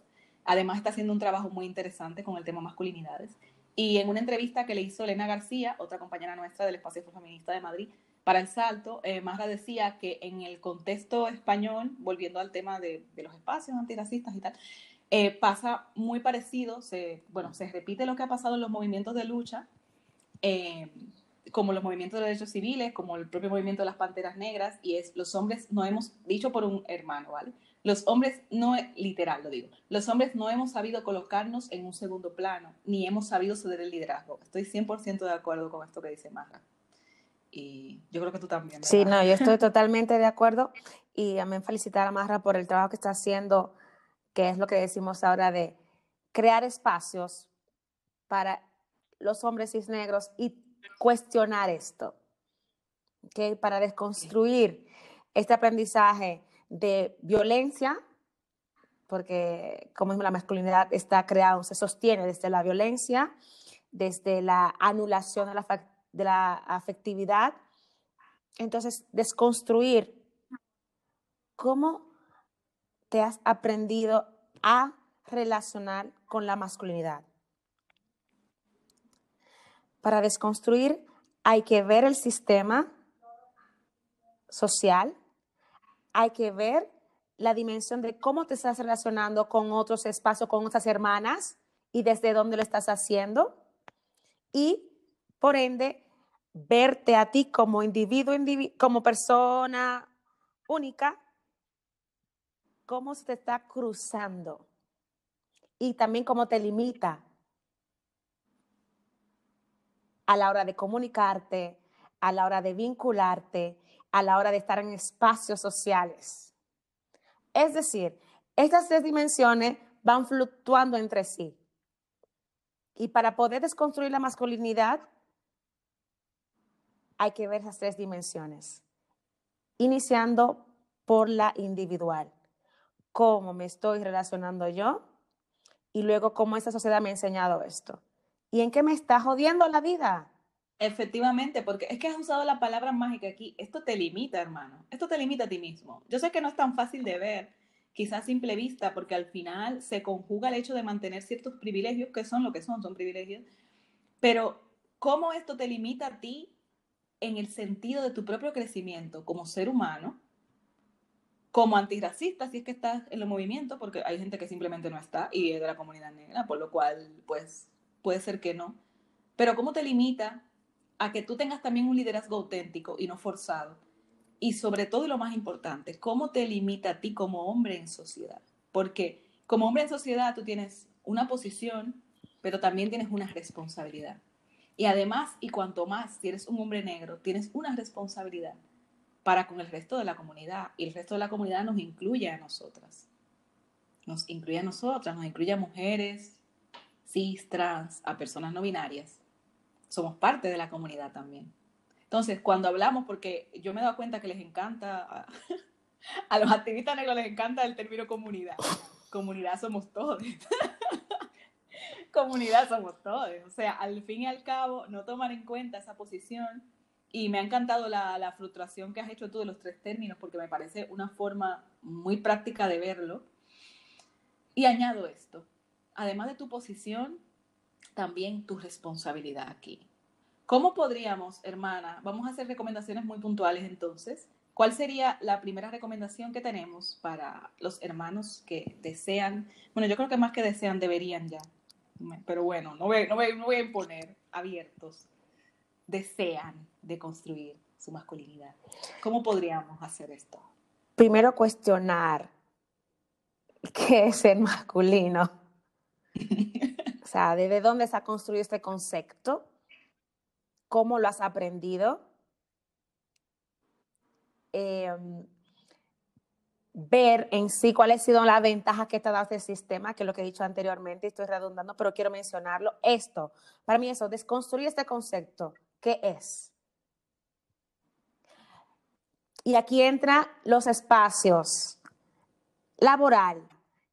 Además está haciendo un trabajo muy interesante con el tema masculinidades. Y en una entrevista que le hizo Elena García, otra compañera nuestra del Espacio Feminista de Madrid, para El Salto, eh, decía que en el contexto español, volviendo al tema de, los espacios antirracistas y tal, eh, pasa muy parecido, se, bueno, se repite lo que ha pasado en los movimientos de lucha, eh, como los movimientos de derechos civiles, como el propio movimiento de las panteras negras, y es los hombres no hemos, dicho por un hermano, ¿vale? Los hombres no, literal lo digo, los hombres no hemos sabido colocarnos en un segundo plano, ni hemos sabido ceder el liderazgo. Estoy 100% de acuerdo con esto que dice Marra. Y yo creo que tú también. Sí, no, yo estoy [LAUGHS] totalmente de acuerdo. Y también felicitar a Marra por el trabajo que está haciendo, que es lo que decimos ahora de crear espacios para los hombres cisnegros y cuestionar esto, ¿okay? para desconstruir este aprendizaje de violencia, porque como la masculinidad está creado, se sostiene desde la violencia, desde la anulación de la, de la afectividad. Entonces, desconstruir cómo te has aprendido a relacionar con la masculinidad. Para desconstruir hay que ver el sistema social, hay que ver la dimensión de cómo te estás relacionando con otros espacios, con otras hermanas y desde dónde lo estás haciendo. Y, por ende, verte a ti como individuo, como persona única, cómo se te está cruzando y también cómo te limita a la hora de comunicarte, a la hora de vincularte, a la hora de estar en espacios sociales. Es decir, estas tres dimensiones van fluctuando entre sí. Y para poder desconstruir la masculinidad, hay que ver esas tres dimensiones, iniciando por la individual. Cómo me estoy relacionando yo y luego cómo esta sociedad me ha enseñado esto. ¿Y en qué me está jodiendo la vida? Efectivamente, porque es que has usado la palabra mágica aquí. Esto te limita, hermano. Esto te limita a ti mismo. Yo sé que no es tan fácil de ver, quizás simple vista, porque al final se conjuga el hecho de mantener ciertos privilegios, que son lo que son, son privilegios. Pero, ¿cómo esto te limita a ti en el sentido de tu propio crecimiento como ser humano? Como antirracista, si es que estás en los movimientos, porque hay gente que simplemente no está y es de la comunidad negra, por lo cual, pues, puede ser que no. Pero ¿cómo te limita a que tú tengas también un liderazgo auténtico y no forzado? Y sobre todo, y lo más importante, ¿cómo te limita a ti como hombre en sociedad? Porque como hombre en sociedad tú tienes una posición, pero también tienes una responsabilidad. Y además, y cuanto más, si eres un hombre negro, tienes una responsabilidad para con el resto de la comunidad. Y el resto de la comunidad nos incluye a nosotras. Nos incluye a nosotras, nos incluye a mujeres, cis, trans, a personas no binarias, somos parte de la comunidad también. Entonces, cuando hablamos, porque yo me he dado cuenta que les encanta, a, [LAUGHS] los activistas negros les encanta el término comunidad. Comunidad somos todos. [LAUGHS] comunidad somos todos. O sea, al fin y al cabo, no tomar en cuenta esa posición. Y me ha encantado la, la frustración que has hecho tú de los tres términos, porque me parece una forma muy práctica de verlo. Y añado esto, además de tu posición, también tu responsabilidad aquí. ¿Cómo podríamos, hermana, vamos a hacer recomendaciones muy puntuales entonces, ¿Cuál sería la primera recomendación que tenemos para los hermanos que desean, bueno, yo creo que más que desean, deberían ya, pero bueno, no voy, no voy, a imponer, abiertos, desean de construir su masculinidad. ¿Cómo podríamos hacer esto? Primero cuestionar qué es el masculino. o sea, ¿desde dónde se ha construido este concepto? ¿Cómo lo has aprendido? Em, ver en sí cuáles han sido las ventajas que te ha dado este sistema, que es lo que he dicho anteriormente, estoy redundando, pero quiero mencionarlo. Esto, para mí eso, desconstruir este concepto, ¿qué es? Y aquí entran los espacios laboral,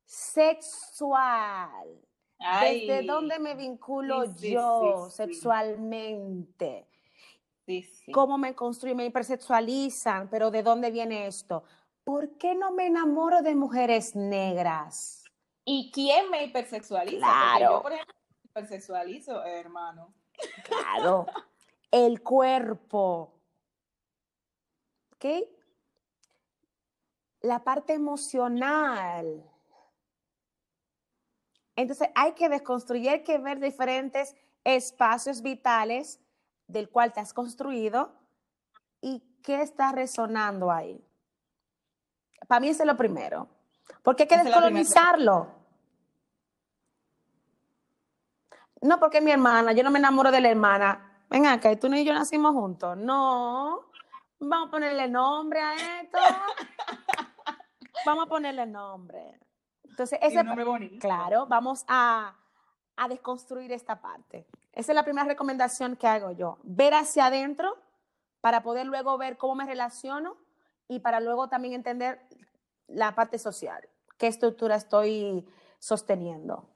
sexual, desde dónde me vinculo yo sexualmente. ¿Cómo me construyen, me hipersexualizan? ¿Pero de dónde viene esto? ¿Por qué no me enamoro de mujeres negras? ¿Y quién me hipersexualiza? Claro. yo, por ejemplo, hipersexualizo, hermano. Claro. El cuerpo. ¿Ok? La parte emocional. Entonces hay que desconstruir, hay que ver diferentes espacios vitales del cual te has construido y qué está resonando ahí. Para mí eso es lo primero. Porque hay que descolonizarlo. No, porque mi hermana, yo no me enamoro de la hermana. Venga, acá, tú y yo nacimos juntos. No. Vamos a ponerle nombre a esto. [LAUGHS] Vamos a ponerle nombre. Entonces, ese, nombre bonito. Claro, vamos a, a desconstruir esta parte. Esa es la primera recomendación que hago yo. Ver hacia adentro para poder luego ver cómo me relaciono y para luego también entender la parte social, qué estructura estoy sosteniendo.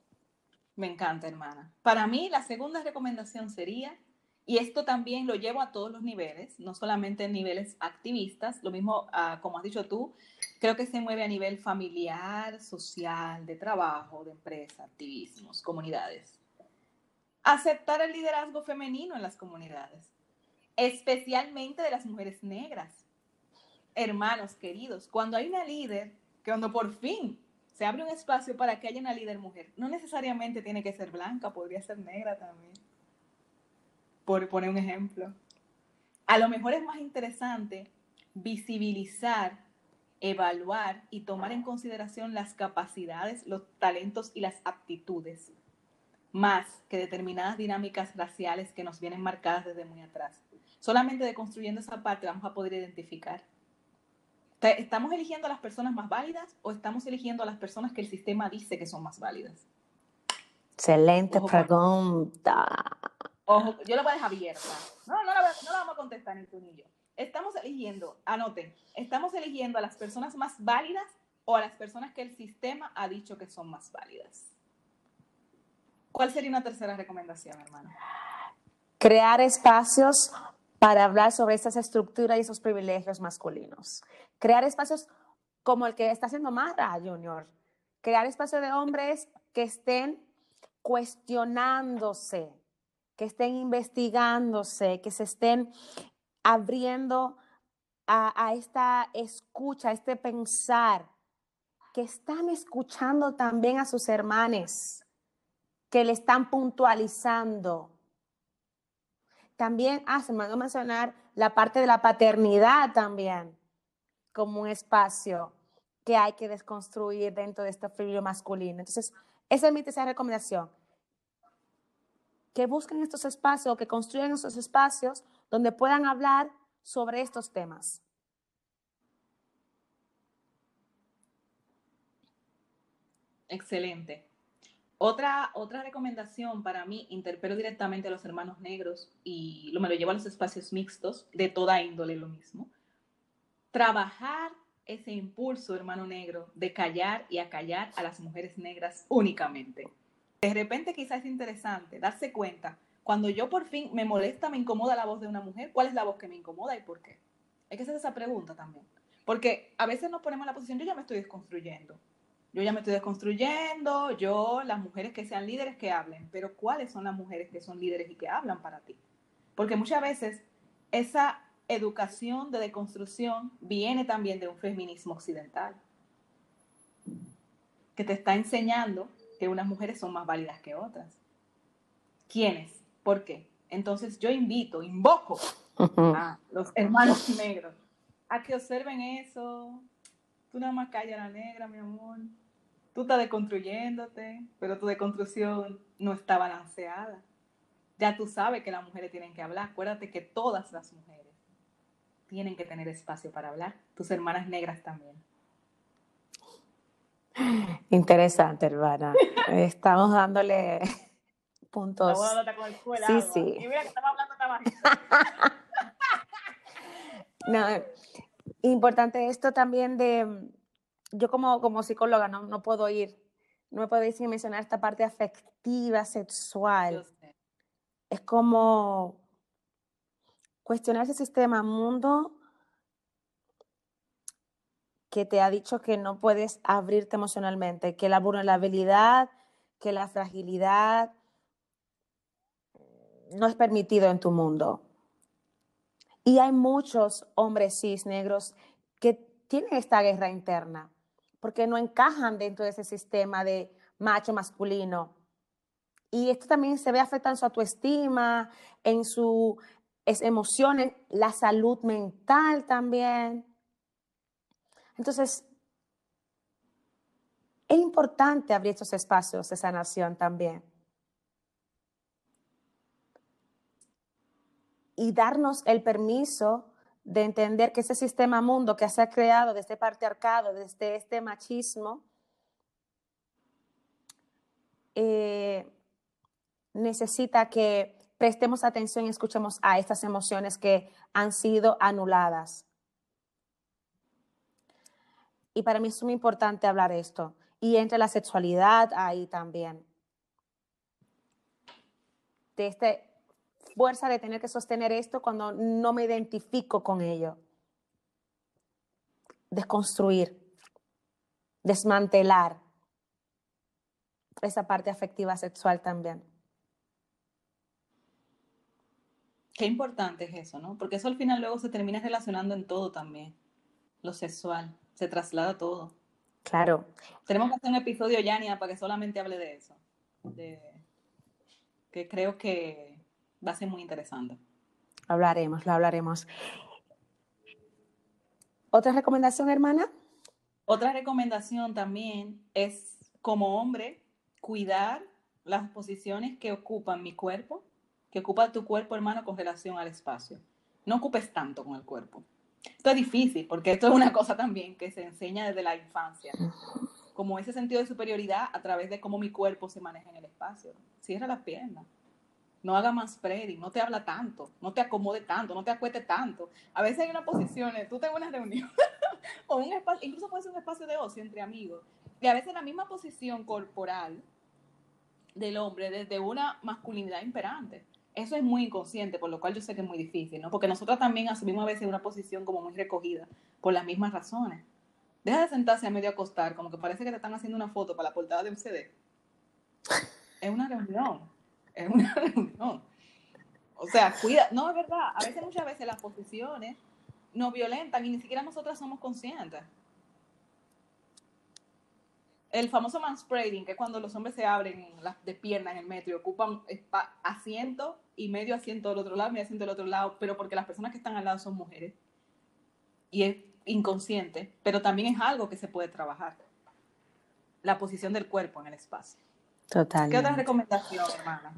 Me encanta, hermana. Para mí, la segunda recomendación sería, y esto también lo llevo a todos los niveles, no solamente en niveles activistas, lo mismo ah, como has dicho tú, creo que se mueve a nivel familiar, social, de trabajo, de empresa, activismos, comunidades. Aceptar el liderazgo femenino en las comunidades, especialmente de las mujeres negras hermanos queridos, cuando hay una líder, que cuando por fin se abre un espacio para que haya una líder mujer, no necesariamente tiene que ser blanca, podría ser negra también. Por poner un ejemplo. A lo mejor es más interesante visibilizar, evaluar y tomar en consideración las capacidades, los talentos y las aptitudes, más que determinadas dinámicas raciales que nos vienen marcadas desde muy atrás. Solamente de construyendo esa parte vamos a poder identificar ¿Estamos eligiendo a las personas más válidas o estamos eligiendo a las personas que el sistema dice que son más válidas? Excelente pregunta. Ojo, yo la voy a dejar abierta. No, no la, no la vamos a contestar ni tú ni yo. Estamos eligiendo, anoten, estamos eligiendo a las personas más válidas o a las personas que el sistema ha dicho que son más válidas. ¿Cuál sería una tercera recomendación, hermana? Crear espacios para hablar sobre esas estructuras y esos privilegios masculinos. Crear espacios como el que está haciendo Mara Junior. Crear espacios de hombres que estén cuestionándose, que estén investigándose, que se estén abriendo a, esta escucha, a este pensar, que están escuchando también a sus hermanos, que le están puntualizando, también, ah, se me va a mencionar la parte de la paternidad también, como un espacio que hay que desconstruir dentro de este frío masculino. Entonces, esa es mi tercera recomendación. Que busquen estos espacios, que construyan estos espacios donde puedan hablar sobre estos temas. Excelente. Otra, otra recomendación para mí, interpelo directamente a los hermanos negros y lo, me lo llevo a los espacios mixtos, de toda índole lo mismo. Trabajar ese impulso, hermano negro, de callar y acallar a las mujeres negras únicamente. De repente quizás es interesante darse cuenta, cuando yo por fin me molesta, me incomoda la voz de una mujer, ¿cuál es la voz que me incomoda y por qué? Hay que hacer esa pregunta también. Porque a veces nos ponemos en la posición, yo ya me estoy desconstruyendo yo ya me estoy desconstruyendo, yo, las mujeres que sean líderes que hablen, pero ¿cuáles son las mujeres que son líderes y que hablan para ti? Porque muchas veces esa educación de deconstrucción viene también de un feminismo occidental, que te está enseñando que unas mujeres son más válidas que otras. ¿Quiénes? ¿Por qué? Entonces yo invito, invoco a los hermanos negros a que observen eso. Tú nada más callas la negra, mi amor. Tú estás deconstruyéndote, pero tu deconstrucción no está balanceada. Ya tú sabes que las mujeres tienen que hablar. Acuérdate que todas las mujeres tienen que tener espacio para hablar. Tus hermanas negras también. Interesante, hermana. Estamos dándole [LAUGHS] puntos. sí, sí. Y mira que estamos hablando [LAUGHS] no, importante esto también de, yo como, como psicóloga no, no puedo ir, no me puedo ir sin mencionar esta parte afectiva, sexual. Es como cuestionar ese sistema mundo que te ha dicho que no puedes abrirte emocionalmente, que la vulnerabilidad, que la fragilidad no es permitido en tu mundo. Y hay muchos hombres cis negros que tienen esta guerra interna porque no encajan dentro de ese sistema de macho masculino. Y esto también se ve afectando su autoestima, en sus emociones, la salud mental también. Entonces, es importante abrir estos espacios de sanación también. Y darnos el permiso de entender que ese sistema mundo que se ha creado desde este arcado, desde este machismo, eh, necesita que prestemos atención y escuchemos a estas emociones que han sido anuladas. Y para mí es muy importante hablar esto. Y entre la sexualidad ahí también. De esta fuerza de tener que sostener esto cuando no me identifico con ello. Desconstruir, desmantelar esa parte afectiva sexual también. Qué importante es eso, ¿no? Porque eso al final luego se termina relacionando en todo también. Lo sexual se traslada todo. Claro. Tenemos que hacer un episodio, Yania, para que solamente hable de eso. que creo que va a ser muy interesante. Hablaremos, lo hablaremos. ¿Otra recomendación, hermana? Otra recomendación también es, como hombre, cuidar las posiciones que ocupan mi cuerpo, que ocupa tu cuerpo, hermano, con relación al espacio. No ocupes tanto con el cuerpo. Esto es difícil porque esto es una cosa también que se enseña desde la infancia, como ese sentido de superioridad a través de cómo mi cuerpo se maneja en el espacio. Cierra las piernas, no haga más spreading, no te habla tanto, no te acomode tanto, no te acueste tanto. A veces hay una posición, tú tengo una reunión, [LAUGHS] o un espacio, incluso puede ser un espacio de ocio entre amigos, y a veces la misma posición corporal del hombre desde una masculinidad imperante. Eso es muy inconsciente, por lo cual yo sé que es muy difícil, ¿no? Porque nosotros también asumimos a veces una posición como muy recogida, por las mismas razones. Deja de sentarse a medio acostar, como que parece que te están haciendo una foto para la portada de un CD. Es una reunión, es una [LAUGHS] reunión. O sea, cuida, no es verdad, a veces, muchas veces las posiciones nos violentan y ni siquiera nosotras somos conscientes el famoso manspreading, que es cuando los hombres se abren las de pierna en el metro y ocupan asiento y medio asiento del otro lado, medio asiento del otro lado, pero porque las personas que están al lado son mujeres. Y es inconsciente, pero también es algo que se puede trabajar. La posición del cuerpo en el espacio. Total. ¿Qué otra recomendación, hermana?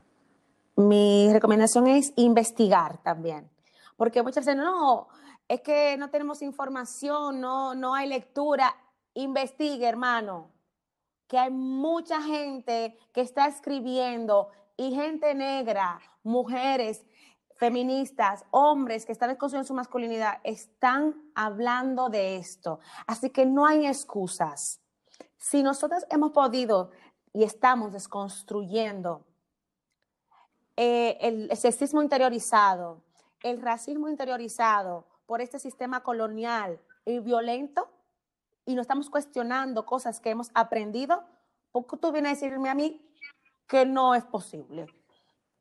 Mi recomendación es investigar también. Porque muchas veces, no, es que no tenemos información, no, no hay lectura. Investigue, hermano que hay mucha gente que está escribiendo y gente negra, mujeres, feministas, hombres que están desconstruyendo su masculinidad, están hablando de esto. Así que no hay excusas. Si nosotros hemos podido y estamos desconstruyendo eh, el sexismo interiorizado, el racismo interiorizado por este sistema colonial y violento, y no estamos cuestionando cosas que hemos aprendido, porque tú vienes a decirme a mí que no es posible,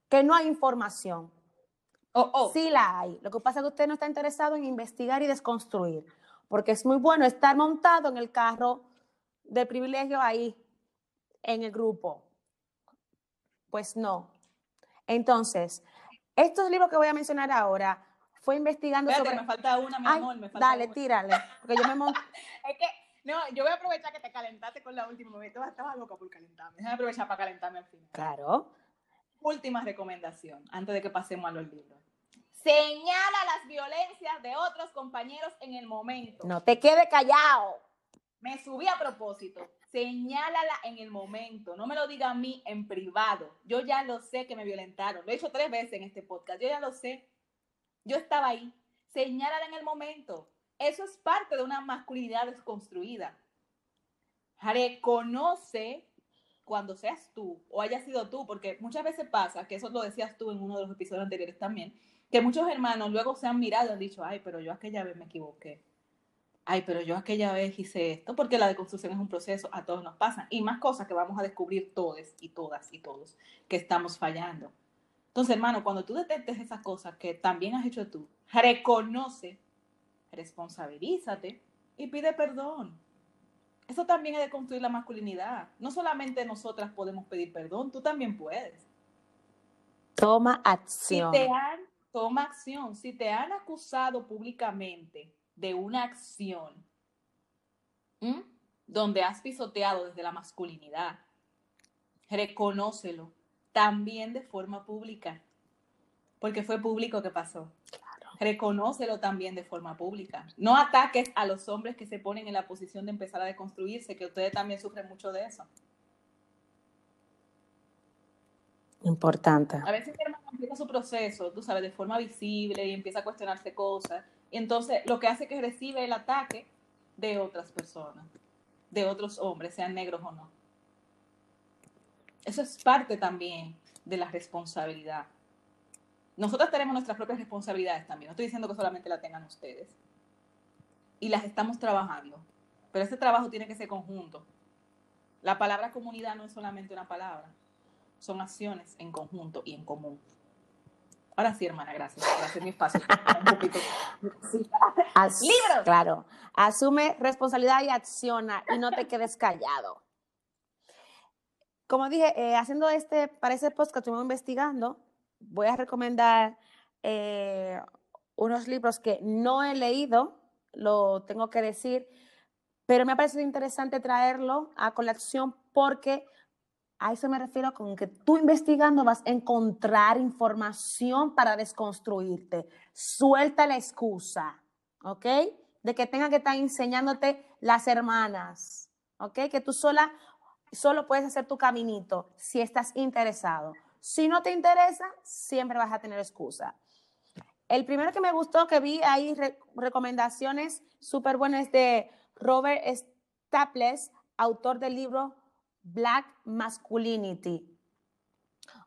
que no hay información. Oh, oh. Sí la hay. Lo que pasa es que usted no está interesado en investigar y desconstruir, porque es muy bueno estar montado en el carro de privilegio ahí, en el grupo. Pues no. Entonces, estos libros que voy a mencionar ahora, fue investigando sobre... me falta una, mi amor, me falta Dale, tírale, porque yo me [LAUGHS] monto... es que, no, yo voy a aprovechar que te calentaste con la última, me estaba loca por calentarme, déjame aprovechar para calentarme al final. Claro. Última recomendación, antes de que pasemos a los libros. Señala las violencias de otros compañeros en el momento. No te quede callado. Me subí a propósito. Señálala en el momento. No me lo diga a mí en privado. Yo ya lo sé que me violentaron. Lo he hecho tres veces en este podcast. Yo ya lo sé. Yo estaba ahí. Señálala en el momento. Eso es parte de una masculinidad desconstruida. Reconoce cuando seas tú o haya sido tú, porque muchas veces pasa, que eso lo decías tú en uno de los episodios anteriores también, que muchos hermanos luego se han mirado y han dicho, ay, pero yo aquella vez me equivoqué. Ay, pero yo aquella vez hice esto, porque la deconstrucción es un proceso, a todos nos pasa. Y más cosas que vamos a descubrir todos y todas y todos, que estamos fallando. Entonces, hermano, cuando tú detectes esas cosas que también has hecho tú, reconoce, responsabilízate y pide perdón. Eso también es de construir la masculinidad. No solamente nosotras podemos pedir perdón, tú también puedes. Toma acción. Si te han, toma acción. Si te han acusado públicamente de una acción donde has pisoteado desde la masculinidad, reconócelo también de forma pública, porque fue público que pasó. Reconócelo también de forma pública. No ataques a los hombres que se ponen en la posición de empezar a deconstruirse, que ustedes también sufren mucho de eso. Importante. A veces el hermano empieza su proceso, tú sabes, de forma visible y empieza a cuestionarse cosas. Y entonces lo que hace es que recibe el ataque de otras personas, de otros hombres, sean negros o no. Eso es parte también de la responsabilidad. Nosotros tenemos nuestras propias responsabilidades también. No estoy diciendo que solamente la tengan ustedes. Y las estamos trabajando. Pero ese trabajo tiene que ser conjunto. La palabra comunidad no es solamente una palabra. Son acciones en conjunto y en común. Ahora sí, hermana, gracias por hacer mi espacio. [LAUGHS] Libro. Claro. Asume responsabilidad y acciona y no te quedes callado como dije, eh, haciendo este, para ese post que estuvimos investigando, voy a recomendar eh, unos libros que no he leído, lo tengo que decir, pero me ha parecido interesante traerlo a colección porque a eso me refiero con que tú investigando vas a encontrar información para desconstruirte. Suelta la excusa, ¿ok? De que tengan que estar enseñándote las hermanas, ¿ok? Que tú sola solo puedes hacer tu caminito si estás interesado. Si no te interesa, siempre vas a tener excusa. El primero que me gustó, que vi ahí recomendaciones súper buenas de Robert Staples, autor del libro Black Masculinity.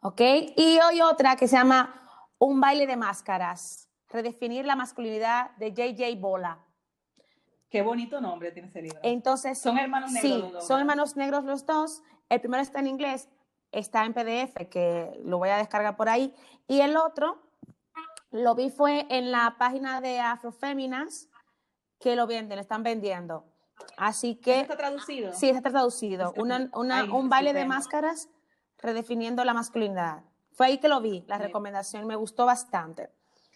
¿Ok? Y hoy otra que se llama Un baile de máscaras, redefinir la masculinidad de JJ Bola. Qué bonito nombre tiene ese libro. Entonces, son hermanos negros. Sí, los dos, son hermanos negros los dos. El primero está en inglés, está en PDF, que lo voy a descargar por ahí. Y el otro lo vi fue en la página de Afroféminas, que lo venden, están vendiendo. Así que. ¿Está traducido? Sí, está traducido. un baile de máscaras redefiniendo la masculinidad. Fue ahí que lo vi, la recomendación. Me gustó bastante.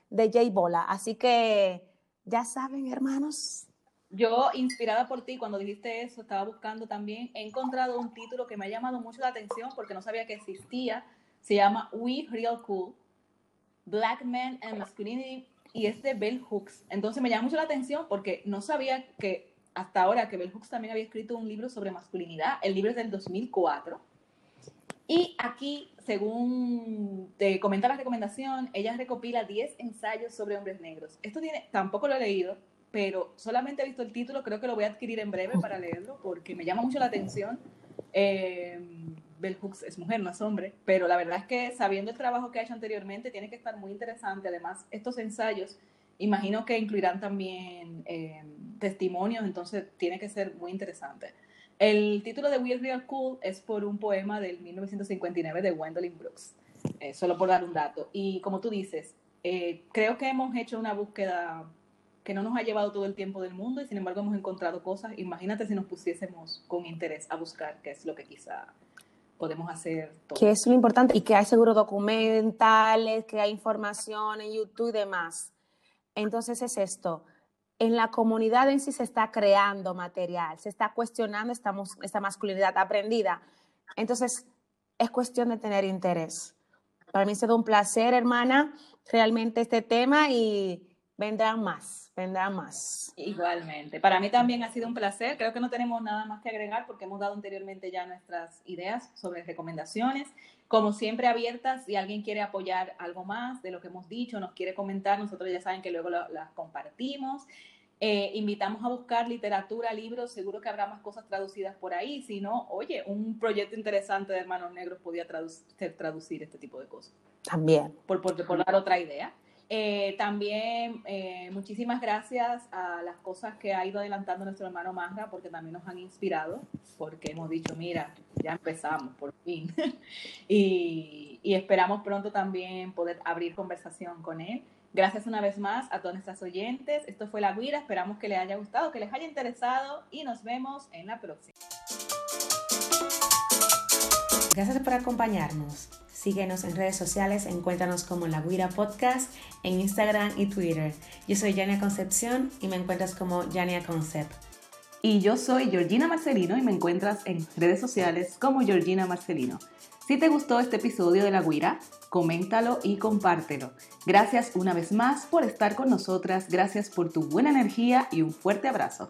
De Jay Bola. Así que, ya saben, hermanos, yo, inspirada por ti, cuando dijiste eso, estaba buscando también, he encontrado un título que me ha llamado mucho la atención porque no sabía que existía. Se llama We Real Cool, Black Men and Masculinity, y es de Bell Hooks. Entonces me llama mucho la atención porque no sabía que hasta ahora que Bell Hooks también había escrito un libro sobre masculinidad. El libro es del 2004. Y aquí, según te comenta la recomendación, ella recopila 10 ensayos sobre hombres negros. Esto tiene, tampoco lo he leído, pero solamente he visto el título, creo que lo voy a adquirir en breve para leerlo porque me llama mucho la atención. Eh, Bell Hooks es mujer, no es hombre, pero la verdad es que sabiendo el trabajo que ha hecho anteriormente, tiene que estar muy interesante. Además, estos ensayos, imagino que incluirán también eh, testimonios, entonces tiene que ser muy interesante. El título de We're Real Cool es por un poema del 1959 de Gwendolyn Brooks, eh, solo por dar un dato. Y como tú dices, eh, creo que hemos hecho una búsqueda que no nos ha llevado todo el tiempo del mundo y sin embargo hemos encontrado cosas. Imagínate si nos pusiésemos con interés a buscar qué es lo que quizá podemos hacer. Que es lo importante y que hay seguro documentales, que hay información en YouTube y demás. Entonces es esto. En la comunidad en sí se está creando material, se está cuestionando esta, esta masculinidad aprendida. Entonces es cuestión de tener interés. Para mí ha sido un placer, hermana, realmente este tema y vendrán más, vendrán más. Igualmente. Para mí también ha sido un placer. Creo que no tenemos nada más que agregar porque hemos dado anteriormente ya nuestras ideas sobre recomendaciones. Como siempre abiertas, si alguien quiere apoyar algo más de lo que hemos dicho, nos quiere comentar, nosotros ya saben que luego las compartimos. Eh, invitamos a buscar literatura, libros, seguro que habrá más cosas traducidas por ahí. Si no, oye, un proyecto interesante de Hermanos Negros podía traducir este tipo de cosas. También. Por, por, por dar otra idea. Eh, también eh, muchísimas gracias a las cosas que ha ido adelantando nuestro hermano Manga, porque también nos han inspirado, porque hemos dicho, mira, ya empezamos, por fin. [LAUGHS] y, y esperamos pronto también poder abrir conversación con él. Gracias una vez más a todas nuestras oyentes. Esto fue La Guira. Esperamos que les haya gustado, que les haya interesado y nos vemos en la próxima. Gracias por acompañarnos. Síguenos en redes sociales, encuéntranos como La Guira Podcast en Instagram y Twitter. Yo soy Yania Concepción y me encuentras como Yania Concept. Y yo soy Georgina Marcelino y me encuentras en redes sociales como Georgina Marcelino. Si te gustó este episodio de La Guira, coméntalo y compártelo. Gracias una vez más por estar con nosotras, gracias por tu buena energía y un fuerte abrazo.